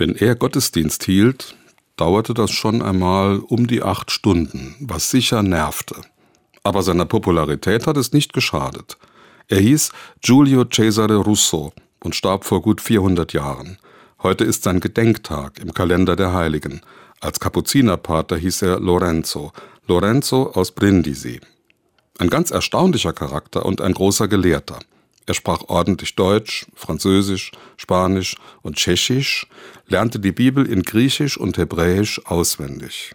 Wenn er Gottesdienst hielt, dauerte das schon einmal um die acht Stunden, was sicher nervte. Aber seiner Popularität hat es nicht geschadet. Er hieß Giulio Cesare Russo und starb vor gut 400 Jahren. Heute ist sein Gedenktag im Kalender der Heiligen. Als Kapuzinerpater hieß er Lorenzo, Lorenzo aus Brindisi. Ein ganz erstaunlicher Charakter und ein großer Gelehrter. Er sprach ordentlich Deutsch, Französisch, Spanisch und Tschechisch, lernte die Bibel in Griechisch und Hebräisch auswendig.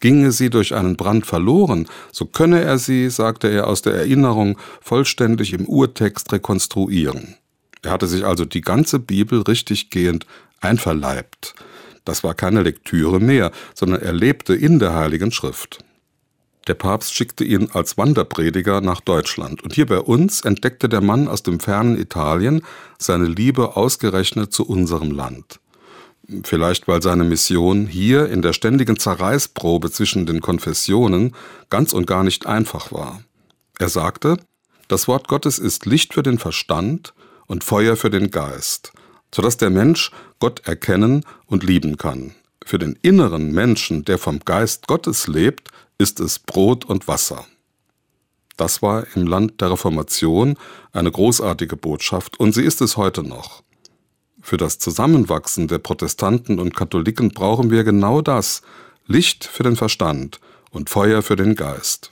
Ginge sie durch einen Brand verloren, so könne er sie, sagte er aus der Erinnerung, vollständig im Urtext rekonstruieren. Er hatte sich also die ganze Bibel richtiggehend einverleibt. Das war keine Lektüre mehr, sondern er lebte in der Heiligen Schrift. Der Papst schickte ihn als Wanderprediger nach Deutschland, und hier bei uns entdeckte der Mann aus dem fernen Italien seine Liebe ausgerechnet zu unserem Land. Vielleicht weil seine Mission hier in der ständigen Zerreißprobe zwischen den Konfessionen ganz und gar nicht einfach war. Er sagte, das Wort Gottes ist Licht für den Verstand und Feuer für den Geist, sodass der Mensch Gott erkennen und lieben kann. Für den inneren Menschen, der vom Geist Gottes lebt, ist es Brot und Wasser. Das war im Land der Reformation eine großartige Botschaft und sie ist es heute noch. Für das Zusammenwachsen der Protestanten und Katholiken brauchen wir genau das Licht für den Verstand und Feuer für den Geist.